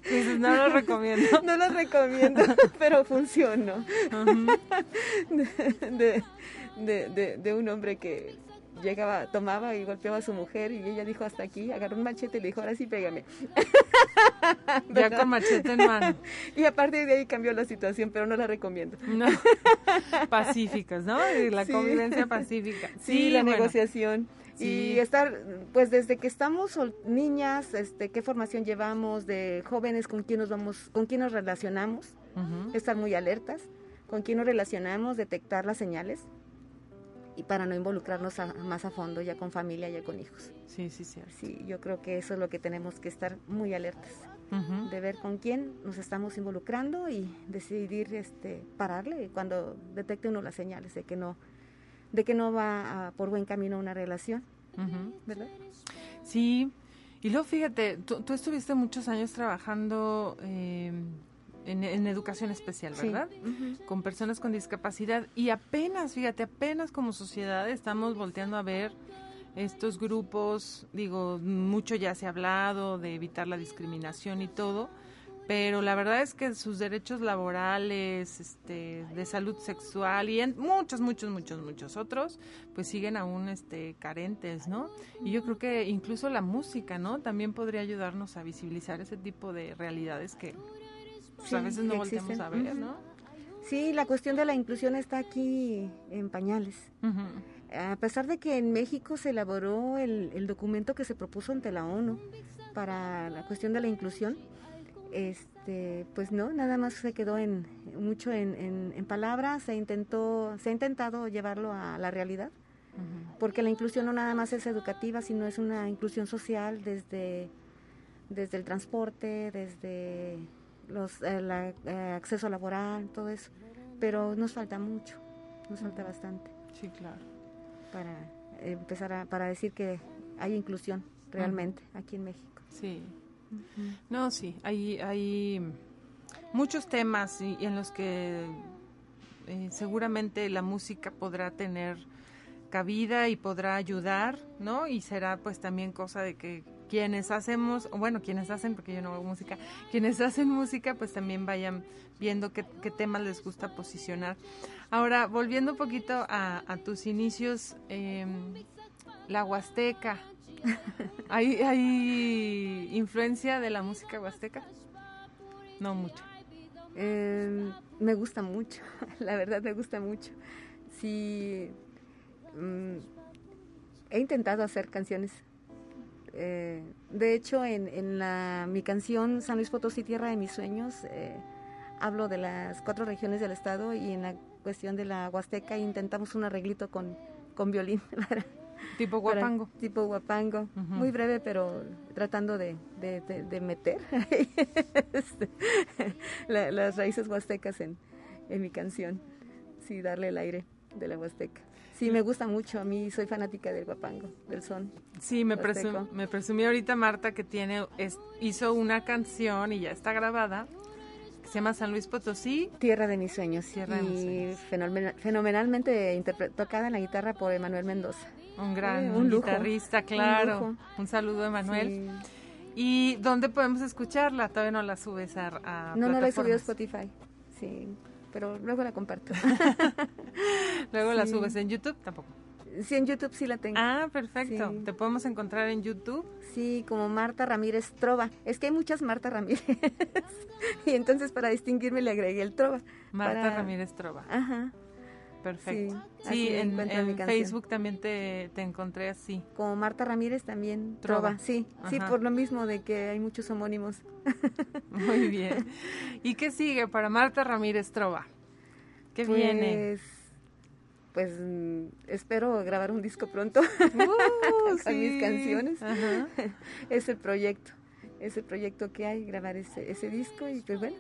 Dices, no lo recomiendo. No lo recomiendo, pero funcionó. de, de, de, de- de un hombre que llegaba, tomaba y golpeaba a su mujer y ella dijo hasta aquí, agarró un machete y le dijo, ahora sí pégame. Ya con machete en mano. Y a partir de ahí cambió la situación, pero no la recomiendo. No. Pacíficas, ¿no? La Sí. convivencia pacífica. Sí, la bueno. negociación. Sí. Y estar, pues desde que estamos niñas, este, qué formación llevamos, de jóvenes con quién nos vamos, con quién nos relacionamos, estar muy alertas, con quién nos relacionamos, detectar las señales y para no involucrarnos a- más a fondo ya con familia, ya con hijos. Sí, sí, cierto. Sí, yo creo que eso es lo que tenemos que estar muy alertas, de ver con quién nos estamos involucrando y decidir este pararle cuando detecte uno las señales de que no de que no va a- por buen camino una relación. ¿verdad? Sí, y luego fíjate, tú, tú estuviste muchos años trabajando eh, en, en educación especial, Sí. ¿verdad? Con personas con discapacidad y apenas, fíjate, apenas como sociedad estamos volteando a ver estos grupos, digo, mucho ya se ha hablado de evitar la discriminación y todo, pero la verdad es que sus derechos laborales, este, de salud sexual y en muchos, muchos, muchos, muchos otros, pues siguen aún este, carentes, ¿no? Y yo creo que incluso la música, ¿no? También podría ayudarnos a visibilizar ese tipo de realidades que pues, a Sí, veces no volteamos existen. a ver. Sí, la cuestión de la inclusión está aquí en pañales. A pesar de que en México se elaboró el, el documento que se propuso ante la ONU para la cuestión de la inclusión, este, pues no, nada más se quedó en mucho en, en- en palabras, se intentó, se ha intentado llevarlo a la realidad, porque la inclusión no nada más es educativa, sino es una inclusión social desde, desde el transporte, desde los el acceso laboral, todo eso. Pero nos falta mucho, nos falta bastante. Sí, claro. Para empezar a, para decir que hay inclusión realmente aquí en México. Sí. No, sí, hay, hay muchos temas y, y en los que eh, seguramente la música podrá tener cabida y podrá ayudar, ¿no? Y será pues también cosa de que quienes hacemos, bueno, quienes hacen, porque yo no hago música, quienes hacen música pues también vayan viendo qué, qué temas les gusta posicionar. Ahora, volviendo un poquito a, a tus inicios, eh, la Huasteca, ¿Hay, ¿Hay influencia de la música huasteca? No mucho. Eh, me gusta mucho, la verdad me gusta mucho. Sí, mm, he intentado hacer canciones. Eh, de hecho, en, en la, mi canción San Luis Potosí, Tierra de mis Sueños, eh, hablo de las cuatro regiones del estado y en la cuestión de la Huasteca intentamos un arreglito con, con violín. para- Tipo para- guapango. tipo guapango. Muy breve, pero tratando de, de- de- de meter este, la- las raíces huastecas en, en mi canción. Sí, darle el aire de la huasteca. Sí, me gusta mucho. A mí soy fanática del guapango, del son. Sí, me, presum- me presumí ahorita Marta que tiene es- hizo una canción y ya está grabada que se llama San Luis Potosí. Tierra de mis sueños. Tierra de mis sueños. fenomenal- fenomenalmente tocada en la guitarra por Emanuel Mendoza. Un gran Eh, un lujo. guitarrista, claro. Un, saludo, Emanuel. ¿Y dónde podemos escucharla? Todavía no la subes a, a No, no la he subido a. Spotify. Sí, pero luego la comparto. Luego la subes en YouTube, tampoco. Sí, en YouTube sí la tengo. Ah, perfecto. Sí. Te podemos encontrar en YouTube. Sí, como Marta Ramírez Trova. Es que hay muchas Marta Ramírez. y entonces para distinguirme le agregué el Trova. Marta Para- Ramírez Trova. Ajá. Perfecto. Sí, en. Facebook también te, te encontré así. Como Marta Ramírez también Trova. Trova. Sí, sí, por lo mismo de que hay muchos homónimos. Muy bien. ¿Y qué sigue para Marta Ramírez Trova? ¿Qué Pues, viene? Pues espero grabar un disco pronto Uh, con mis canciones. Ajá. es el proyecto, es el proyecto que hay, grabar ese, ese disco y pues bueno,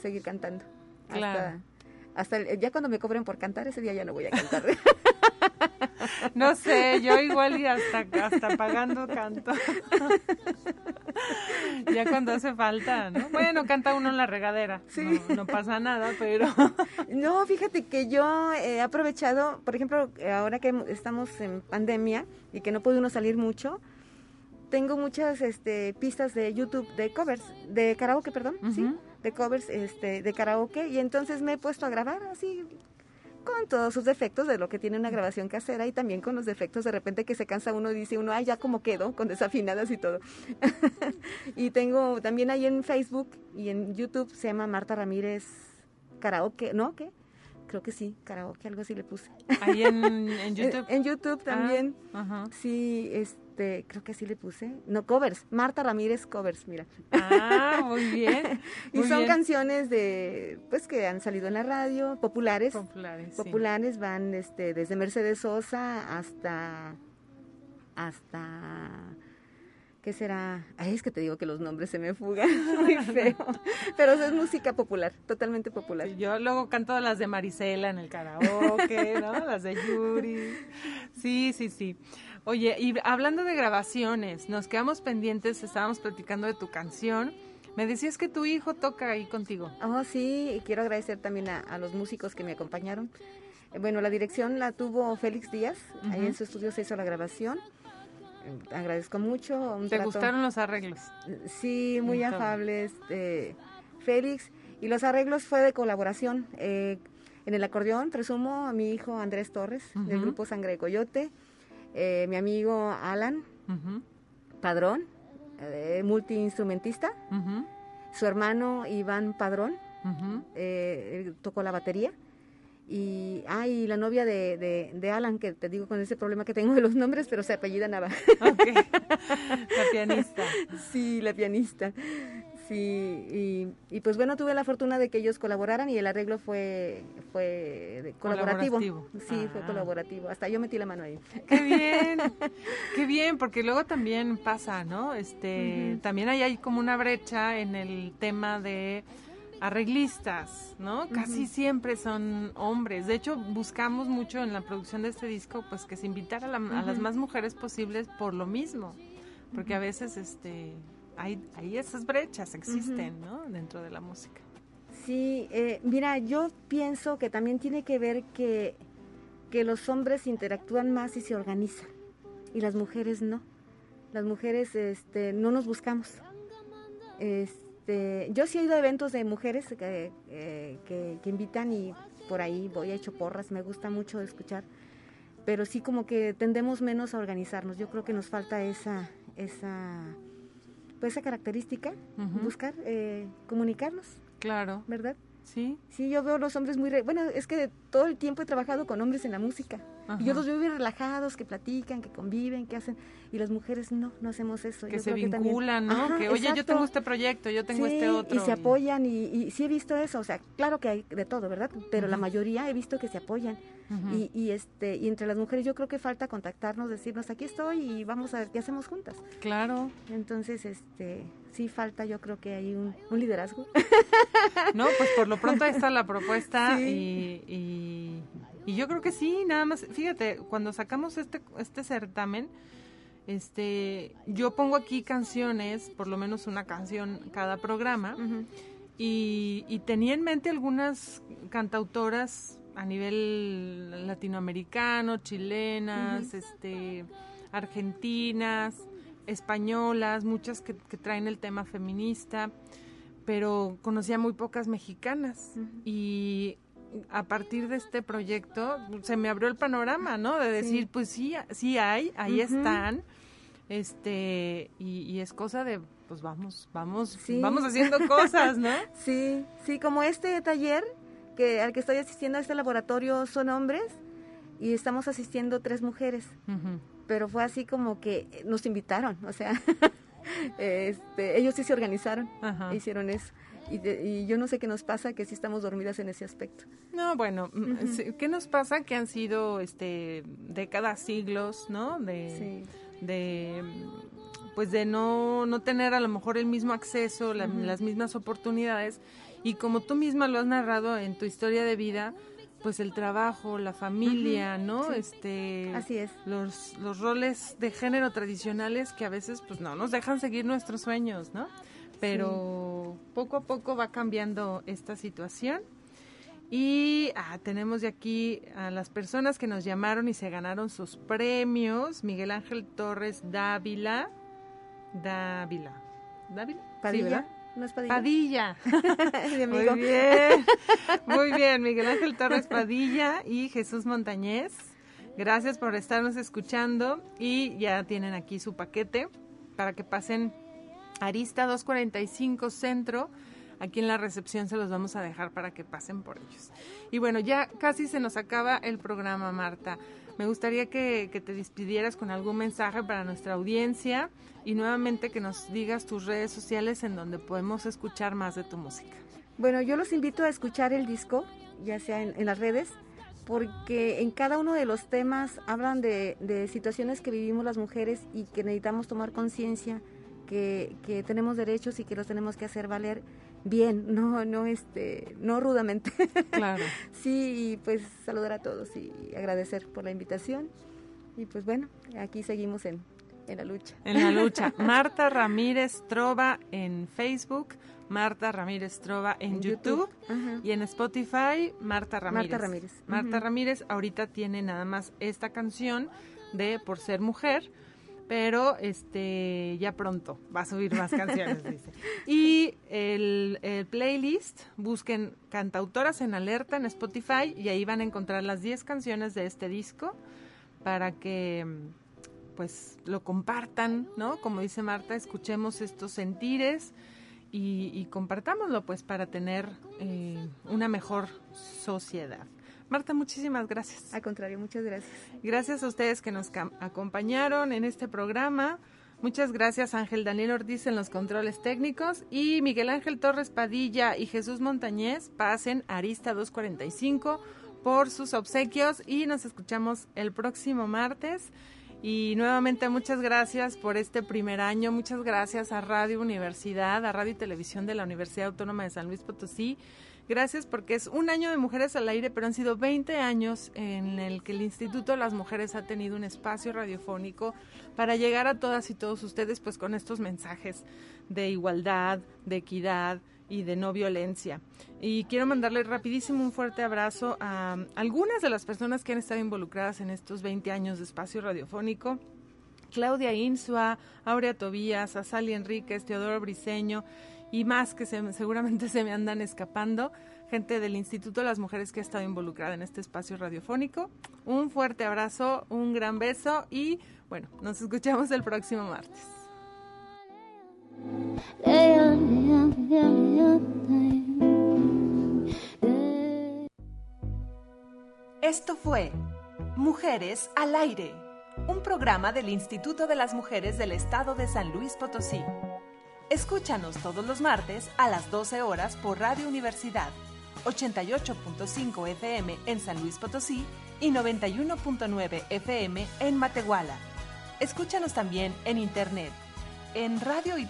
seguir cantando. Claro. Hasta, hasta el- ya cuando me cobren por cantar, ese día ya no voy a cantar. No sé, yo igual y hasta, hasta pagando canto. ya cuando hace falta, ¿no? Bueno, canta uno en la regadera. Sí. No, no pasa nada, pero... No, fíjate que yo he aprovechado, por ejemplo, ahora que estamos en pandemia y que no puede uno salir mucho, tengo muchas este, pistas de YouTube de covers, de karaoke, perdón, sí, de covers este, de karaoke y entonces me he puesto a grabar así con todos sus defectos de lo que tiene una grabación casera y también con los defectos de repente que se cansa uno y dice uno, ay, ya como quedo, con desafinadas y todo. y tengo también ahí en Facebook y en YouTube se llama Marta Ramírez Karaoke, ¿no? ¿Qué? Creo que sí, karaoke, algo así le puse. Ahí en, en YouTube. En, en YouTube también. Ah. Sí, este, creo que así le puse. No, covers. Marta Ramírez Covers, mira. Ah, muy bien. y muy son bien. canciones de, pues, que han salido en la radio, populares. Populares, sí. Populares van, este, desde Mercedes Sosa hasta, hasta, ¿qué será? Ay, es que te digo que los nombres se me fugan, muy feo. Pero es música popular, totalmente popular. Yo luego canto las de Marisela en el karaoke, ¿no? Las de Yuri. Sí, sí, sí. Oye, y hablando de grabaciones, nos quedamos pendientes, estábamos platicando de tu canción. Me decías que tu hijo toca ahí contigo. Oh, sí, y quiero agradecer también a, a los músicos que me acompañaron. Bueno, la dirección la tuvo Félix Díaz, ahí en su estudio se hizo la grabación. Eh, Agradezco mucho. un ¿Te trato- gustaron los arreglos? Sí, muy afables, este, Félix. Y los arreglos fue de colaboración. eh, en el acordeón, presumo, a mi hijo Andrés Torres, del grupo Sangre de Coyote, eh, mi amigo Alan Padrón, eh, multiinstrumentista, su hermano Iván Padrón, eh, tocó la batería. Y, ah, y la novia de, de, de Alan, que te digo con ese problema que tengo de los nombres, pero se apellida Nava. La pianista. Sí, la pianista. Sí, y, y pues bueno, tuve la fortuna de que ellos colaboraran y el arreglo fue, fue colaborativo. Colaborativo. Sí, fue Ah. colaborativo. Hasta yo metí la mano ahí. Qué bien, qué bien, porque luego también pasa, ¿no? Este, también ahí hay como una brecha en el tema de arreglistas, ¿no? Casi siempre son hombres. De hecho, buscamos mucho en la producción de este disco, pues que se invitara a, la- a las más mujeres posibles por lo mismo, porque a veces, este, hay, hay esas brechas existen, ¿no? Dentro de la música. Sí, eh, mira, yo pienso que también tiene que ver que, que los hombres interactúan más y se organizan y las mujeres no. Las mujeres este, no nos buscamos. Este, yo sí he ido a eventos de mujeres que, eh, que, que invitan y por ahí voy, he hecho porras, me gusta mucho escuchar, pero sí como que tendemos menos a organizarnos. Yo creo que nos falta esa, esa, esa característica, buscar eh, comunicarnos. Claro. ¿Verdad? Sí. Sí, yo veo los hombres muy... re- Bueno, es que todo el tiempo he trabajado con hombres en la música. Y yo los veo bien relajados, que platican, que conviven, que hacen... Y las mujeres no, no hacemos eso. Que Yo se creo también- vinculan, ¿no? Ajá, que, oye, yo tengo este proyecto, yo tengo Sí, este otro. Y se apoyan y, y sí he visto eso, o sea, claro que hay de todo, ¿verdad? Pero la mayoría he visto que se apoyan. Y, y, este y entre las mujeres yo creo que falta contactarnos, decirnos, aquí estoy y vamos a ver qué hacemos juntas. Claro. Entonces, este sí falta yo creo que hay un, un liderazgo. No, pues por lo pronto ahí está la propuesta Sí. y, y, y yo creo que sí, nada más, fíjate, cuando sacamos este, este certamen, este, yo pongo aquí canciones, por lo menos una canción cada programa, y, y tenía en mente algunas cantautoras a nivel latinoamericano, chilenas, este, argentinas, españolas, muchas que, que traen el tema feminista, pero conocía muy pocas mexicanas y a partir de este proyecto se me abrió el panorama, ¿no? De decir, Sí. pues sí, sí hay, ahí están, este, y, y es cosa de, pues vamos, vamos, Sí. vamos haciendo cosas, ¿no? Sí, sí, como este taller que al que estoy asistiendo a este laboratorio son hombres y estamos asistiendo tres mujeres. Pero fue así como que nos invitaron, o sea, este, ellos sí se organizaron, Ajá. hicieron eso. Y, de- y yo no sé qué nos pasa, que sí estamos dormidas en ese aspecto. No, bueno, mm, ¿qué nos pasa? Que han sido este décadas, siglos, ¿no? De, de pues de no, no tener a lo mejor el mismo acceso, la- las mismas oportunidades. Y como tú misma lo has narrado en tu historia de vida, pues el trabajo, la familia, ¿no? sí. Este Así es. los, los roles de género tradicionales que a veces pues no nos dejan seguir nuestros sueños, ¿no? Pero poco a poco va cambiando esta situación. Y ah, tenemos de aquí a las personas que nos llamaron y se ganaron sus premios. Miguel Ángel Torres Dávila. Dávila. ¿Dávila? Padilla. ¿No es Padilla? Padilla. Amigo. Muy bien. Muy bien, Miguel Ángel Torres Padilla y Jesús Montañez. Gracias por estarnos escuchando y ya tienen aquí su paquete para que pasen Arista 245 Centro. Aquí en la recepción se los vamos a dejar para que pasen por ellos. Y bueno, ya casi se nos acaba el programa, Marta. Me gustaría que, te despidieras con algún mensaje para nuestra audiencia y nuevamente que nos digas tus redes sociales en donde podemos escuchar más de tu música. Bueno, yo los invito a escuchar el disco, ya sea en, las redes, porque en cada uno de los temas hablan de, situaciones que vivimos las mujeres y que necesitamos tomar conciencia, que tenemos derechos y que los tenemos que hacer valer bien, no, no, este, no rudamente. Claro. sí, y pues saludar a todos y agradecer por la invitación. Y pues bueno, aquí seguimos en, En la lucha. En la lucha. Marta Ramírez Trova en Facebook, Marta Ramírez Trova en, En YouTube, YouTube. y en Spotify, Marta Ramírez. Marta Ramírez. Marta. Ramírez ahorita tiene nada más esta canción de Por ser mujer, pero este ya pronto va a subir más canciones, dice. Y el, el playlist, busquen Cantautoras en Alerta en Spotify y ahí van a encontrar las 10 canciones de este disco para que pues lo compartan, ¿no? Como dice Marta, escuchemos estos sentires y, y compartámoslo pues para tener eh, una mejor sociedad. Marta, muchísimas gracias. Al contrario, muchas gracias. Gracias a ustedes que nos acompañaron en este programa. Muchas gracias Ángel Daniel Ortiz en los controles técnicos y Miguel Ángel Torres Padilla y Jesús Montañez pasen Arista 245 por sus obsequios y nos escuchamos el próximo martes. Y nuevamente muchas gracias por este primer año, muchas gracias a Radio Universidad, a Radio y Televisión de la Universidad Autónoma de San Luis Potosí. Gracias porque es un año de Mujeres al Aire, pero han sido 20 años en el que el Instituto de las Mujeres ha tenido un espacio radiofónico para llegar a todas y todos ustedes pues con estos mensajes de igualdad, de equidad y de no violencia. Y quiero mandarle rapidísimo un fuerte abrazo a algunas de las personas que han estado involucradas en estos 20 años de espacio radiofónico. Claudia Insua, Aurea Tobías, a Sally Enríquez, Teodoro Briseño y más que se- seguramente se me andan escapando, gente del Instituto de las Mujeres que ha estado involucrada en este espacio radiofónico. Un fuerte abrazo, un gran beso y bueno, nos escuchamos el próximo martes. Esto fue Mujeres al Aire, un programa del Instituto de las Mujeres del Estado de San Luis Potosí. Escúchanos todos los martes a las 12 horas por Radio Universidad, 88.5 FM en San Luis Potosí y 91.9 FM en Matehuala. Escúchanos también en internet en radio y.